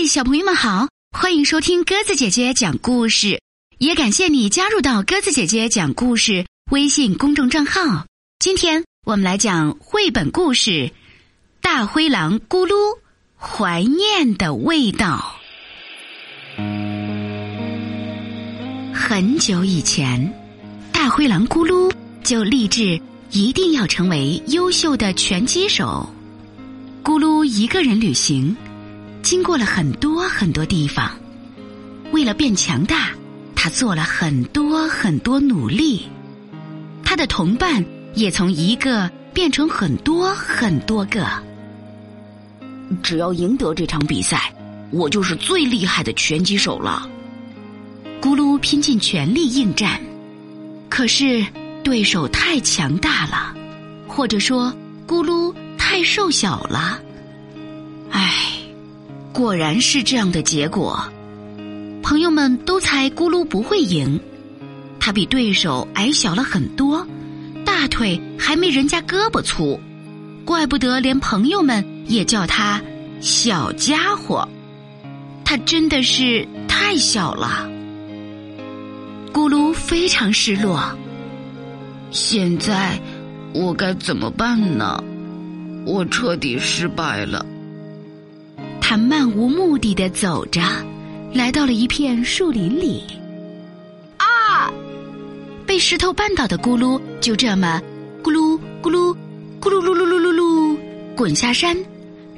嗨，小朋友们好，欢迎收听鸽子姐姐讲故事，也感谢你加入到鸽子姐姐讲故事微信公众账号。今天我们来讲绘本故事《大灰狼咕噜怀念的味道》。很久以前，大灰狼咕噜就立志一定要成为优秀的拳击手。咕噜一个人旅行。经过了很多很多地方，为了变强大，他做了很多很多努力。他的同伴也从一个变成很多很多个。只要赢得这场比赛，我就是最厉害的拳击手了。咕噜拼尽全力应战，可是对手太强大了，或者说咕噜太瘦小了。唉。果然是这样的结果，朋友们都猜咕噜不会赢，他比对手矮小了很多，大腿还没人家胳膊粗，怪不得连朋友们也叫他小家伙，他真的是太小了。咕噜非常失落，现在我该怎么办呢？我彻底失败了。他漫无目的的走着，来到了一片树林里。啊！被石头绊倒的咕噜就这么咕噜咕噜咕噜噜噜噜噜噜滚下山，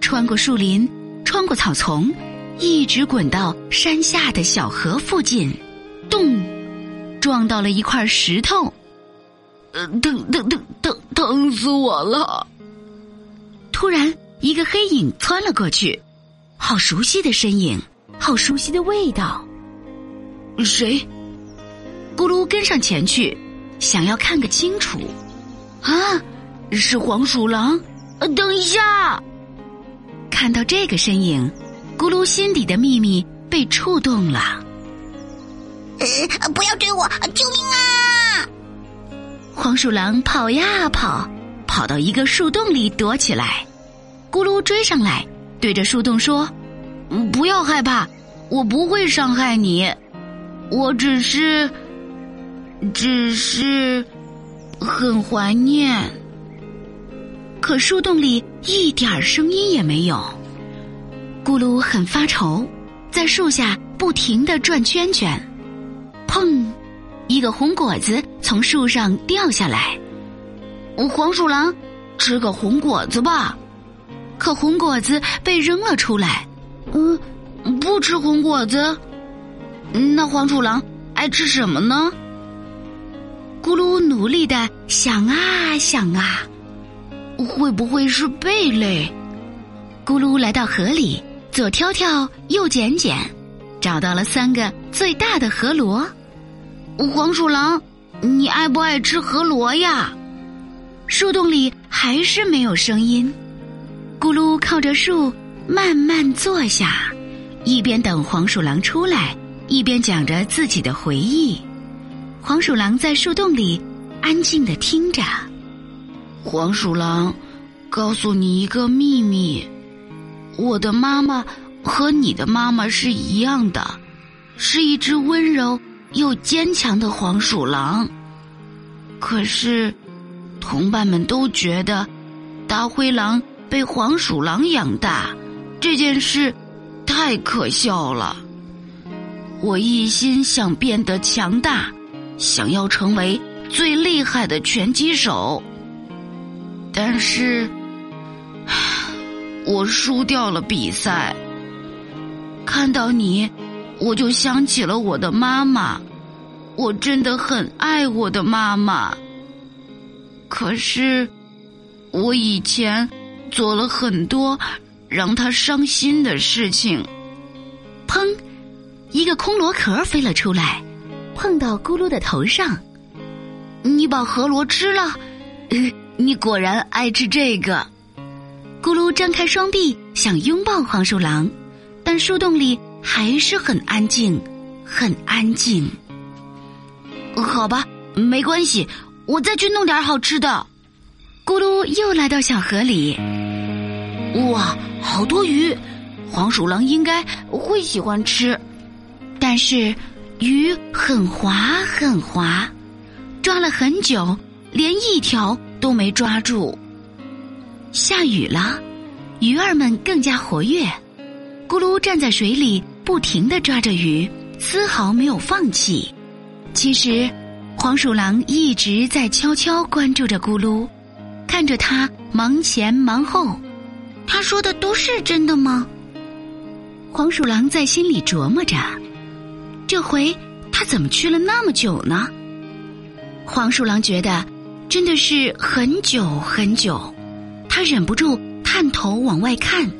穿过树林，穿过草丛，一直滚到山下的小河附近，咚，撞到了一块石头。呃，疼疼疼疼疼死我了！突然，一个黑影窜了过去。好熟悉的身影，好熟悉的味道。谁？咕噜跟上前去，想要看个清楚。啊，是黄鼠狼！呃，等一下！看到这个身影，咕噜心底的秘密被触动了。呃，不要追我！救命啊！黄鼠狼跑呀跑，跑到一个树洞里躲起来。咕噜追上来。对着树洞说：“不要害怕，我不会伤害你，我只是，只是很怀念。”可树洞里一点声音也没有。咕噜很发愁，在树下不停的转圈圈。砰！一个红果子从树上掉下来。黄鼠狼，吃个红果子吧。可红果子被扔了出来，嗯，不吃红果子。那黄鼠狼爱吃什么呢？咕噜努力的想啊想啊，会不会是贝类？咕噜来到河里，左挑挑，右捡捡，找到了三个最大的河螺。黄鼠狼，你爱不爱吃河螺呀？树洞里还是没有声音。咕噜靠着树慢慢坐下，一边等黄鼠狼出来，一边讲着自己的回忆。黄鼠狼在树洞里安静的听着。黄鼠狼，告诉你一个秘密：我的妈妈和你的妈妈是一样的，是一只温柔又坚强的黄鼠狼。可是，同伴们都觉得大灰狼。被黄鼠狼养大，这件事太可笑了。我一心想变得强大，想要成为最厉害的拳击手，但是我输掉了比赛。看到你，我就想起了我的妈妈，我真的很爱我的妈妈。可是我以前。做了很多让他伤心的事情。砰！一个空螺壳飞了出来，碰到咕噜的头上。你把河螺吃了？你果然爱吃这个。咕噜张开双臂想拥抱黄鼠狼，但树洞里还是很安静，很安静。好吧，没关系，我再去弄点好吃的。咕噜又来到小河里。哇，好多鱼！黄鼠狼应该会喜欢吃。但是鱼很滑很滑，抓了很久，连一条都没抓住。下雨了，鱼儿们更加活跃，咕噜站在水里，不停的抓着鱼，丝毫没有放弃。其实，黄鼠狼一直在悄悄关注着咕噜，看着他忙前忙后。他说的都是真的吗？黄鼠狼在心里琢磨着。这回他怎么去了那么久呢？黄鼠狼觉得真的是很久很久，他忍不住探头往外看，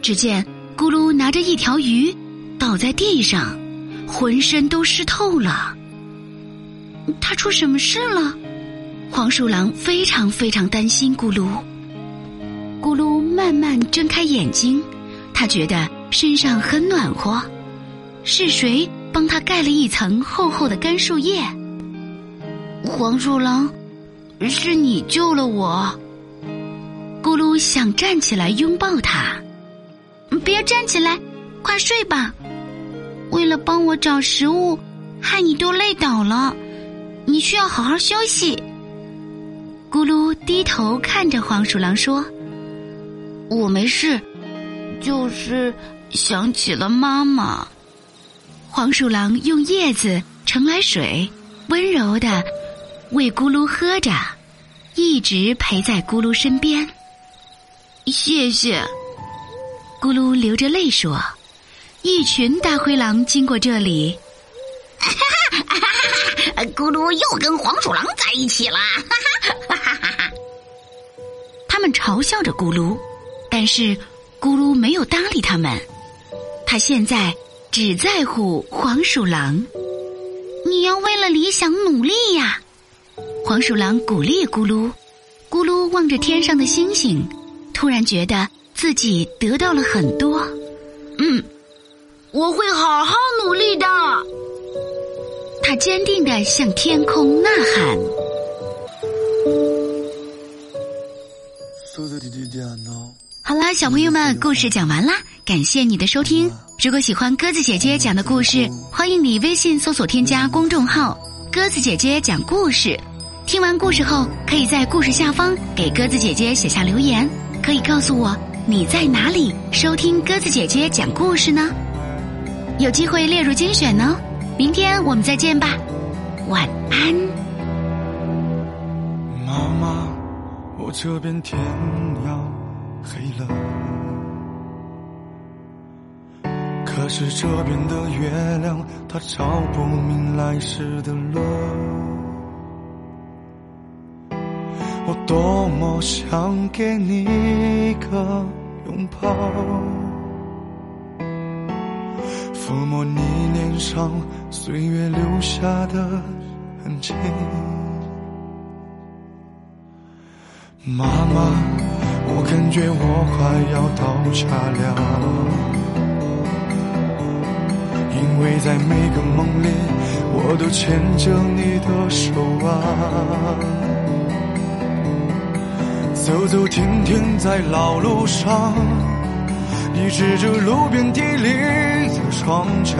只见咕噜拿着一条鱼倒在地上，浑身都湿透了。他出什么事了？黄鼠狼非常非常担心咕噜。咕噜慢慢睁开眼睛，他觉得身上很暖和，是谁？帮他盖了一层厚厚的干树叶。黄鼠狼，是你救了我。咕噜想站起来拥抱他，别站起来，快睡吧。为了帮我找食物，害你都累倒了，你需要好好休息。咕噜低头看着黄鼠狼说：“我没事，就是想起了妈妈。”黄鼠狼用叶子盛来水，温柔的喂咕噜喝着，一直陪在咕噜身边。谢谢，咕噜流着泪说。一群大灰狼经过这里，哈哈哈哈哈！咕噜又跟黄鼠狼在一起了，哈哈哈哈哈！他们嘲笑着咕噜，但是咕噜没有搭理他们。他现在。只在乎黄鼠狼，你要为了理想努力呀！黄鼠狼鼓励咕噜，咕噜望着天上的星星，突然觉得自己得到了很多。嗯，我会好好努力的。他坚定的向天空呐喊。好啦，小朋友们，故事讲完啦，感谢你的收听。如果喜欢鸽子姐姐讲的故事，欢迎你微信搜索添加公众号“鸽子姐姐讲故事”。听完故事后，可以在故事下方给鸽子姐姐写下留言，可以告诉我你在哪里收听鸽子姐姐讲故事呢？有机会列入精选呢。明天我们再见吧，晚安。妈妈，我这边天黑了。可是这边的月亮，它照不明来时的路。我多么想给你一个拥抱，抚摸你脸上岁月留下的痕迹。妈妈，我感觉我快要到家了。因为在每个梦里，我都牵着你的手啊，走走停停在老路上，你指着路边地里的庄稼，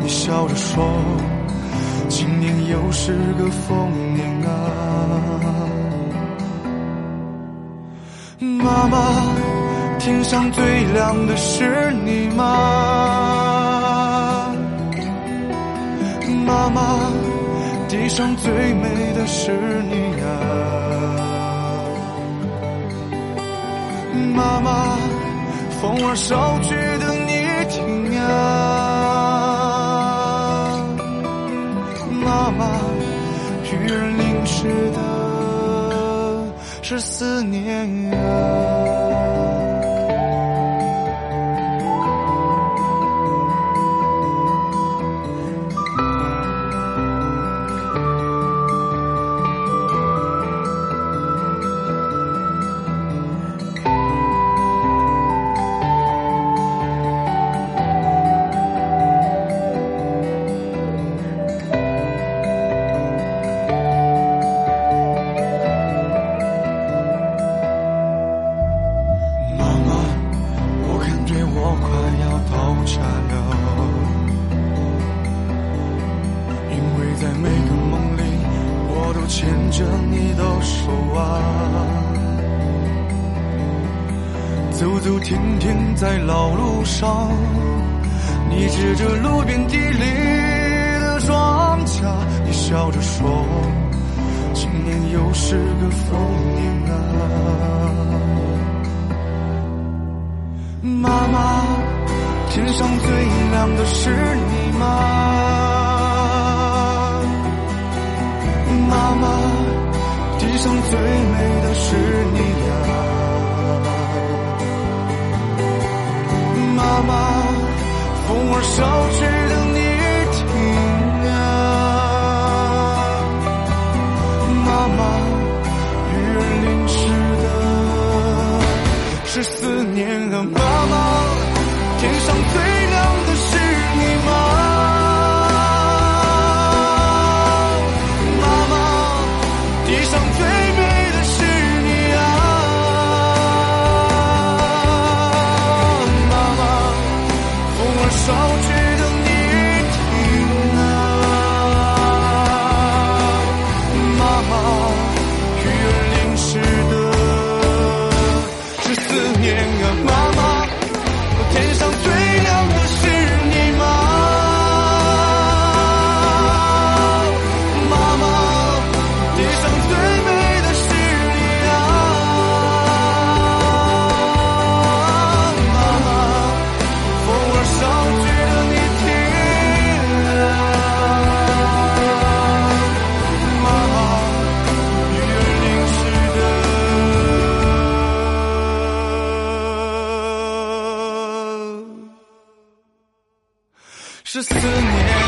你笑着说，今年又是个丰年啊，妈妈，天上最亮的是你吗？妈妈，地上最美的是你啊！妈妈，风儿捎去的你听啊！妈妈，雨儿淋湿的是思念啊！牵着你的手啊，走走停停在老路上，你指着路边地里的庄稼，你笑着说，今年又是个丰年啊。妈妈，天上最亮的是你吗？最美的是你呀！妈妈，风儿捎去是思念。